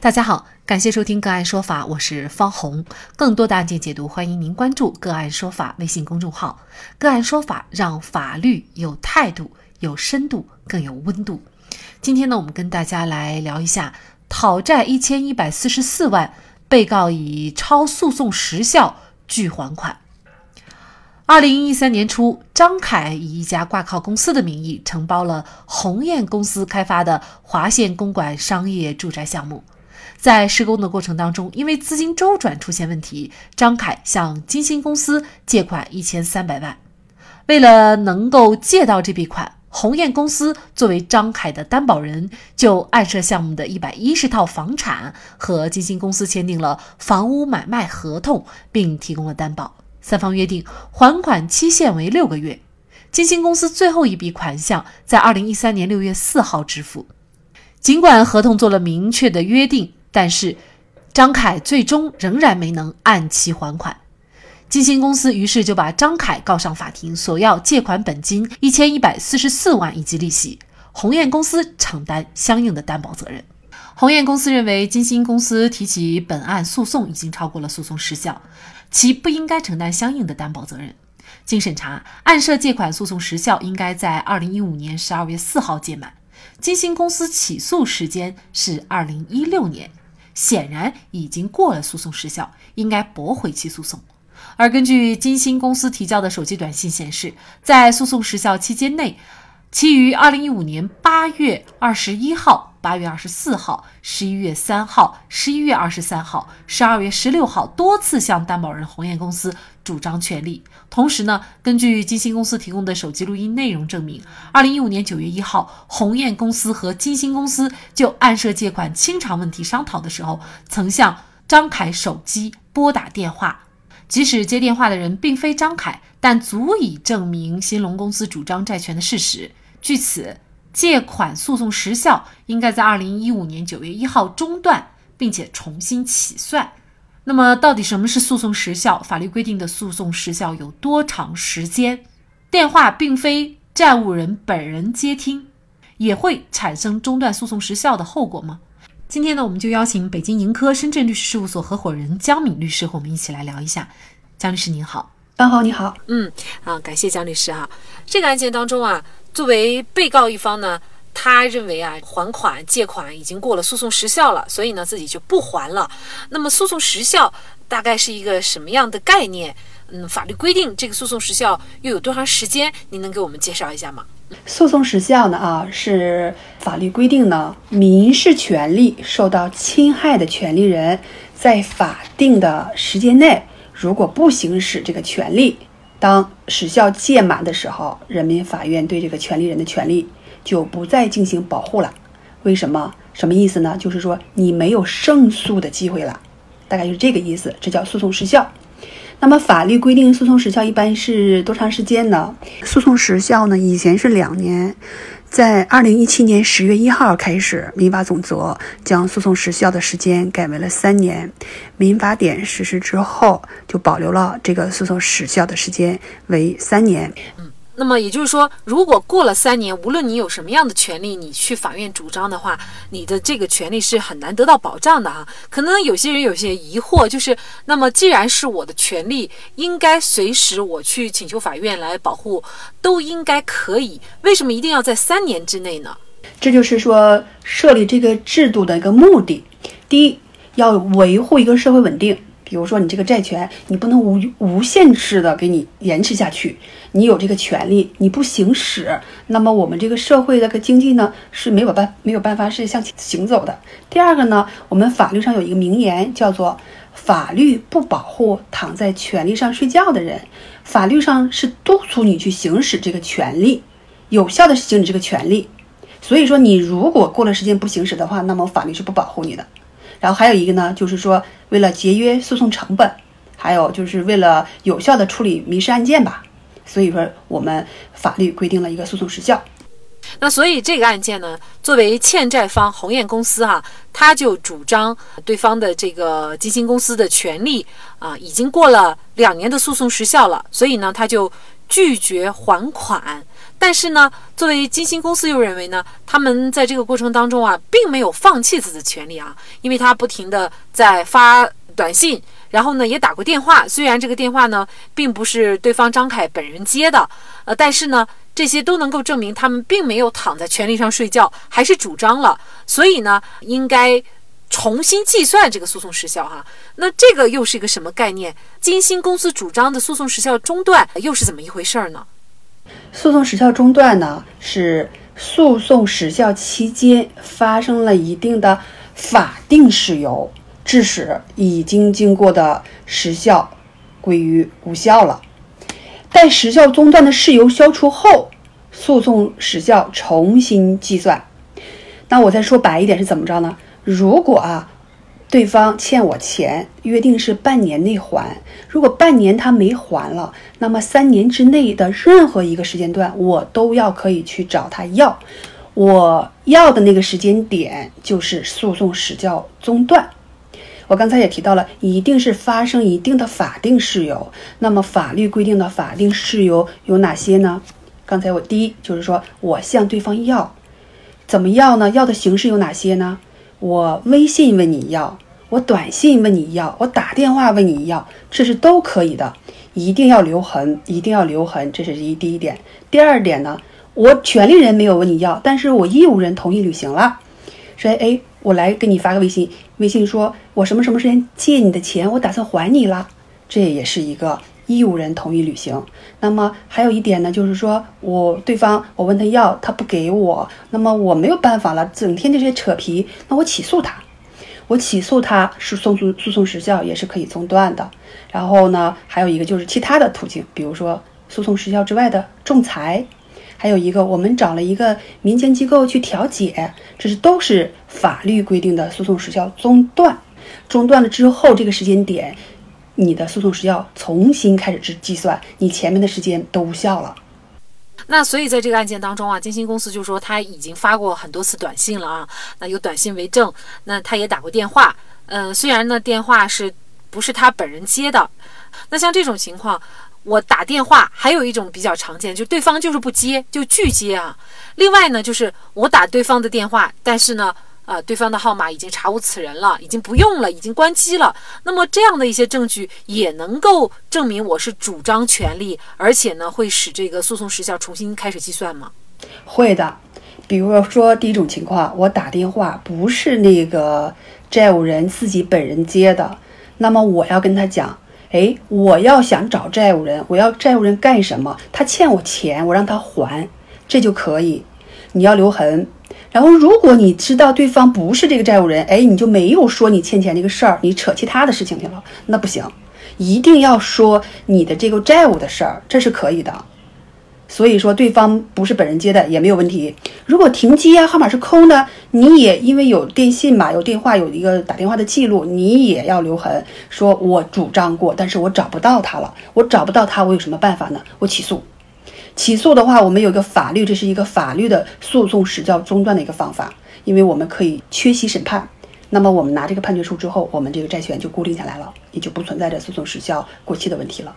大家好，感谢收听个案说法，我是方红。更多的案件解读，欢迎您关注个案说法微信公众号。个案说法让法律有态度、有深度、更有温度。今天呢，我们跟大家来聊一下讨债一千一百四十四万，被告以超诉讼时效拒还款。二零一三年初，张凯以一家挂靠公司的名义承包了鸿雁公司开发的华县公馆商业住宅项目。在施工的过程当中，因为资金周转出现问题，张凯向金星公司借款一千三百万。为了能够借到这笔款，鸿雁公司作为张凯的担保人，就案涉项目的一百一十套房产和金星公司签订了房屋买卖合同，并提供了担保。三方约定还款期限为六个月。金星公司最后一笔款项在二零一三年六月四号支付。尽管合同做了明确的约定。但是，张凯最终仍然没能按期还款，金星公司于是就把张凯告上法庭，索要借款本金一千一百四十四万以及利息，鸿雁公司承担相应的担保责任。鸿雁公司认为金星公司提起本案诉讼已经超过了诉讼时效，其不应该承担相应的担保责任。经审查，案涉借款诉讼时效应该在二零一五年十二月四号届满，金星公司起诉时间是二零一六年。显然已经过了诉讼时效，应该驳回其诉讼。而根据金星公司提交的手机短信显示，在诉讼时效期间内，其于二零一五年八月二十一号。八月二十四号、十一月三号、十一月二十三号、十二月十六号多次向担保人鸿雁公司主张权利。同时呢，根据金星公司提供的手机录音内容证明，二零一五年九月一号，鸿雁公司和金星公司就暗设借款清偿问题商讨的时候，曾向张凯手机拨打电话。即使接电话的人并非张凯，但足以证明新龙公司主张债权的事实。据此。借款诉讼时效应该在二零一五年九月一号中断，并且重新起算。那么，到底什么是诉讼时效？法律规定的诉讼时效有多长时间？电话并非债务人本人接听，也会产生中断诉讼时效的后果吗？今天呢，我们就邀请北京盈科深圳律师事务所合伙人江敏律师和我们一起来聊一下。江律师您好，班好你好，嗯啊，感谢江律师哈。这个案件当中啊。作为被告一方呢，他认为啊，还款借款已经过了诉讼时效了，所以呢，自己就不还了。那么，诉讼时效大概是一个什么样的概念？嗯，法律规定这个诉讼时效又有多长时间？您能给我们介绍一下吗？诉讼时效呢？啊，是法律规定呢，民事权利受到侵害的权利人在法定的时间内，如果不行使这个权利。当时效届满的时候，人民法院对这个权利人的权利就不再进行保护了。为什么？什么意思呢？就是说你没有胜诉的机会了，大概就是这个意思。这叫诉讼时效。那么法律规定诉讼时效一般是多长时间呢？诉讼时效呢，以前是两年。在二零一七年十月一号开始，民法总则将诉讼时效的时间改为了三年。民法典实施之后，就保留了这个诉讼时效的时间为三年。那么也就是说，如果过了三年，无论你有什么样的权利，你去法院主张的话，你的这个权利是很难得到保障的啊。可能有些人有些疑惑，就是那么既然是我的权利，应该随时我去请求法院来保护，都应该可以，为什么一定要在三年之内呢？这就是说设立这个制度的一个目的。第一，要维护一个社会稳定。比如说，你这个债权，你不能无无限制的给你延迟下去。你有这个权利，你不行使，那么我们这个社会的个经济呢是没有办没有办法是向前行走的。第二个呢，我们法律上有一个名言，叫做“法律不保护躺在权利上睡觉的人”。法律上是督促你去行使这个权利，有效的行使这个权利。所以说，你如果过了时间不行使的话，那么法律是不保护你的。然后还有一个呢，就是说为了节约诉讼成本，还有就是为了有效的处理民事案件吧，所以说我们法律规定了一个诉讼时效。那所以这个案件呢，作为欠债方鸿雁公司哈，他就主张对方的这个基金公司的权利啊，已经过了两年的诉讼时效了，所以呢，他就拒绝还款。但是呢，作为金星公司又认为呢，他们在这个过程当中啊，并没有放弃自己的权利啊，因为他不停的在发短信，然后呢也打过电话，虽然这个电话呢并不是对方张凯本人接的，呃，但是呢这些都能够证明他们并没有躺在权利上睡觉，还是主张了，所以呢应该。重新计算这个诉讼时效，哈，那这个又是一个什么概念？金星公司主张的诉讼时效中断又是怎么一回事儿呢？诉讼时效中断呢，是诉讼时效期间发生了一定的法定事由，致使已经经过的时效归于无效了。待时效中断的事由消除后，诉讼时效重新计算。那我再说白一点是怎么着呢？如果啊，对方欠我钱，约定是半年内还。如果半年他没还了，那么三年之内的任何一个时间段，我都要可以去找他要。我要的那个时间点就是诉讼时效中断。我刚才也提到了，一定是发生一定的法定事由。那么法律规定的法定事由有哪些呢？刚才我第一就是说我向对方要，怎么要呢？要的形式有哪些呢？我微信问你要，我短信问你要，我打电话问你要，这是都可以的，一定要留痕，一定要留痕，这是一第一点。第二点呢，我权利人没有问你要，但是我义务人同意履行了，说哎，我来给你发个微信，微信说我什么什么时间借你的钱，我打算还你了，这也是一个。义务人同意履行，那么还有一点呢，就是说我对方我问他要，他不给我，那么我没有办法了，整天这些扯皮，那我起诉他，我起诉他是诉讼诉讼时效也是可以中断的。然后呢，还有一个就是其他的途径，比如说诉讼时效之外的仲裁，还有一个我们找了一个民间机构去调解，这是都是法律规定的诉讼时效中断。中断了之后，这个时间点。你的诉讼时效重新开始计计算，你前面的时间都无效了。那所以在这个案件当中啊，金星公司就说他已经发过很多次短信了啊，那有短信为证。那他也打过电话，嗯，虽然呢电话是不是他本人接的？那像这种情况，我打电话还有一种比较常见，就对方就是不接，就拒接啊。另外呢，就是我打对方的电话，但是呢。啊，对方的号码已经查无此人了，已经不用了，已经关机了。那么这样的一些证据也能够证明我是主张权利，而且呢，会使这个诉讼时效重新开始计算吗？会的。比如说第一种情况，我打电话不是那个债务人自己本人接的，那么我要跟他讲，哎，我要想找债务人，我要债务人干什么？他欠我钱，我让他还，这就可以。你要留痕。然后，如果你知道对方不是这个债务人，哎，你就没有说你欠钱这个事儿，你扯其他的事情去了，那不行，一定要说你的这个债务的事儿，这是可以的。所以说，对方不是本人接的也没有问题。如果停机啊，号码是空的，你也因为有电信嘛，有电话，有一个打电话的记录，你也要留痕，说我主张过，但是我找不到他了，我找不到他，我有什么办法呢？我起诉。起诉的话，我们有个法律，这是一个法律的诉讼时效中断的一个方法，因为我们可以缺席审判。那么我们拿这个判决书之后，我们这个债权就固定下来了，也就不存在着诉讼时效过期的问题了。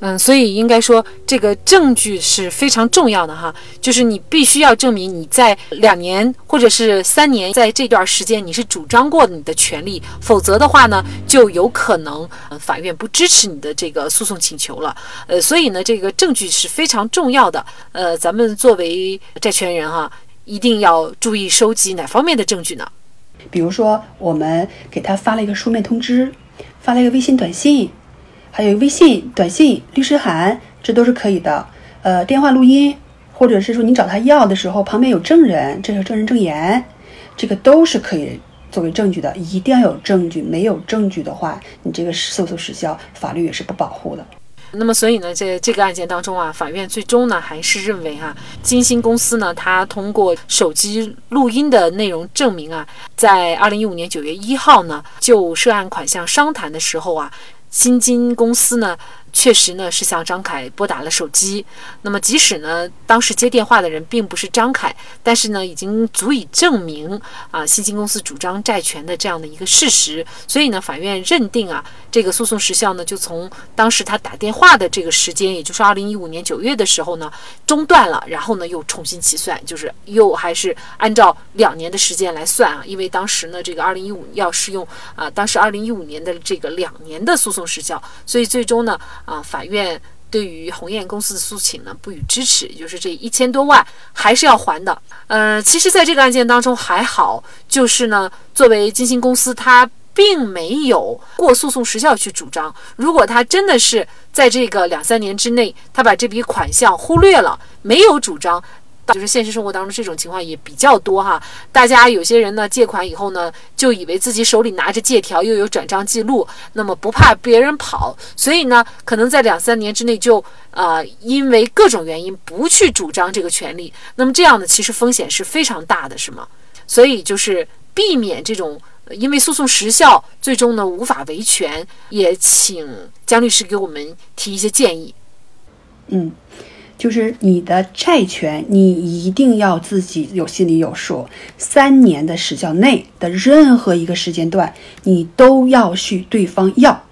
嗯，所以应该说这个证据是非常重要的哈，就是你必须要证明你在两年或者是三年在这段时间你是主张过你的权利，否则的话呢，就有可能法院不支持你的这个诉讼请求了。呃，所以呢，这个证据是非常重要的。呃，咱们作为债权人哈，一定要注意收集哪方面的证据呢？比如说，我们给他发了一个书面通知，发了一个微信短信。还有微信、短信、律师函，这都是可以的。呃，电话录音，或者是说你找他要的时候，旁边有证人，这是证人证言，这个都是可以作为证据的。一定要有证据，没有证据的话，你这个诉讼时效，法律也是不保护的。那么，所以呢，在这个案件当中啊，法院最终呢还是认为哈，金星公司呢，它通过手机录音的内容证明啊，在二零一五年九月一号呢，就涉案款项商谈的时候啊。新金公司呢，确实呢是向张凯拨打了手机。那么即使呢当时接电话的人并不是张凯，但是呢已经足以证明啊新兴公司主张债权的这样的一个事实。所以呢法院认定啊这个诉讼时效呢就从当时他打电话的这个时间，也就是二零一五年九月的时候呢中断了，然后呢又重新起算，就是又还是按照两年的时间来算啊，因为当时呢这个二零一五要适用啊当时二零一五年的这个两年的诉讼时效，所以最终呢。啊，法院对于鸿雁公司的诉请呢不予支持，也就是这一千多万还是要还的。呃，其实，在这个案件当中还好，就是呢，作为金星公司，它并没有过诉讼时效去主张。如果他真的是在这个两三年之内，他把这笔款项忽略了，没有主张。就是现实生活当中这种情况也比较多哈，大家有些人呢借款以后呢，就以为自己手里拿着借条，又有转账记录，那么不怕别人跑，所以呢，可能在两三年之内就呃因为各种原因不去主张这个权利，那么这样呢，其实风险是非常大的，是吗？所以就是避免这种因为诉讼时效最终呢无法维权，也请江律师给我们提一些建议。嗯。就是你的债权，你一定要自己有心里有数。三年的时效内的任何一个时间段，你都要去对方要。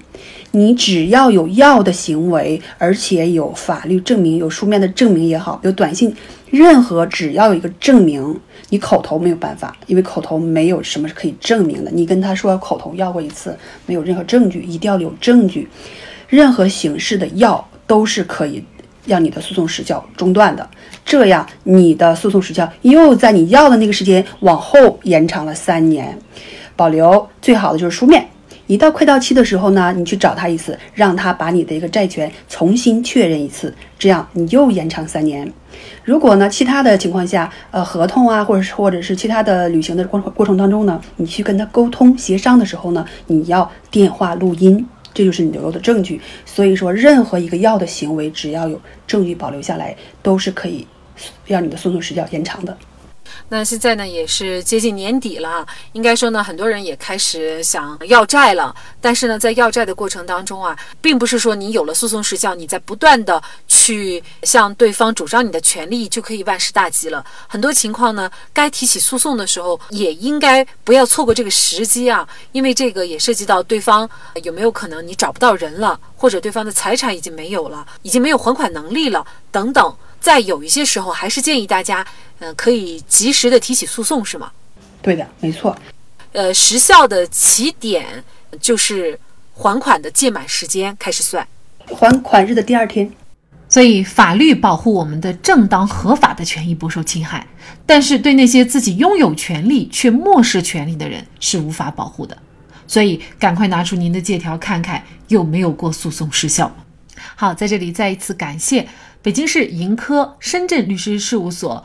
你只要有要的行为，而且有法律证明，有书面的证明也好，有短信，任何只要有一个证明，你口头没有办法，因为口头没有什么是可以证明的。你跟他说口头要过一次，没有任何证据，一定要有证据。任何形式的要都是可以。让你的诉讼时效中断的，这样你的诉讼时效又在你要的那个时间往后延长了三年，保留最好的就是书面。一到快到期的时候呢，你去找他一次，让他把你的一个债权重新确认一次，这样你又延长三年。如果呢，其他的情况下，呃，合同啊，或者是或者是其他的履行的过过程当中呢，你去跟他沟通协商的时候呢，你要电话录音。这就是你留有的证据，所以说任何一个药的行为，只要有证据保留下来，都是可以让你的诉讼时效延长的。那现在呢，也是接近年底了，应该说呢，很多人也开始想要债了。但是呢，在要债的过程当中啊，并不是说你有了诉讼时效，你在不断的去向对方主张你的权利就可以万事大吉了。很多情况呢，该提起诉讼的时候，也应该不要错过这个时机啊，因为这个也涉及到对方有没有可能你找不到人了，或者对方的财产已经没有了，已经没有还款能力了等等。在有一些时候，还是建议大家。嗯，可以及时的提起诉讼，是吗？对的，没错。呃，时效的起点就是还款的届满时间开始算，还款日的第二天。所以，法律保护我们的正当合法的权益不受侵害，但是对那些自己拥有权利却漠视权利的人是无法保护的。所以，赶快拿出您的借条看看有没有过诉讼时效。好，在这里再一次感谢北京市盈科深圳律师事务所。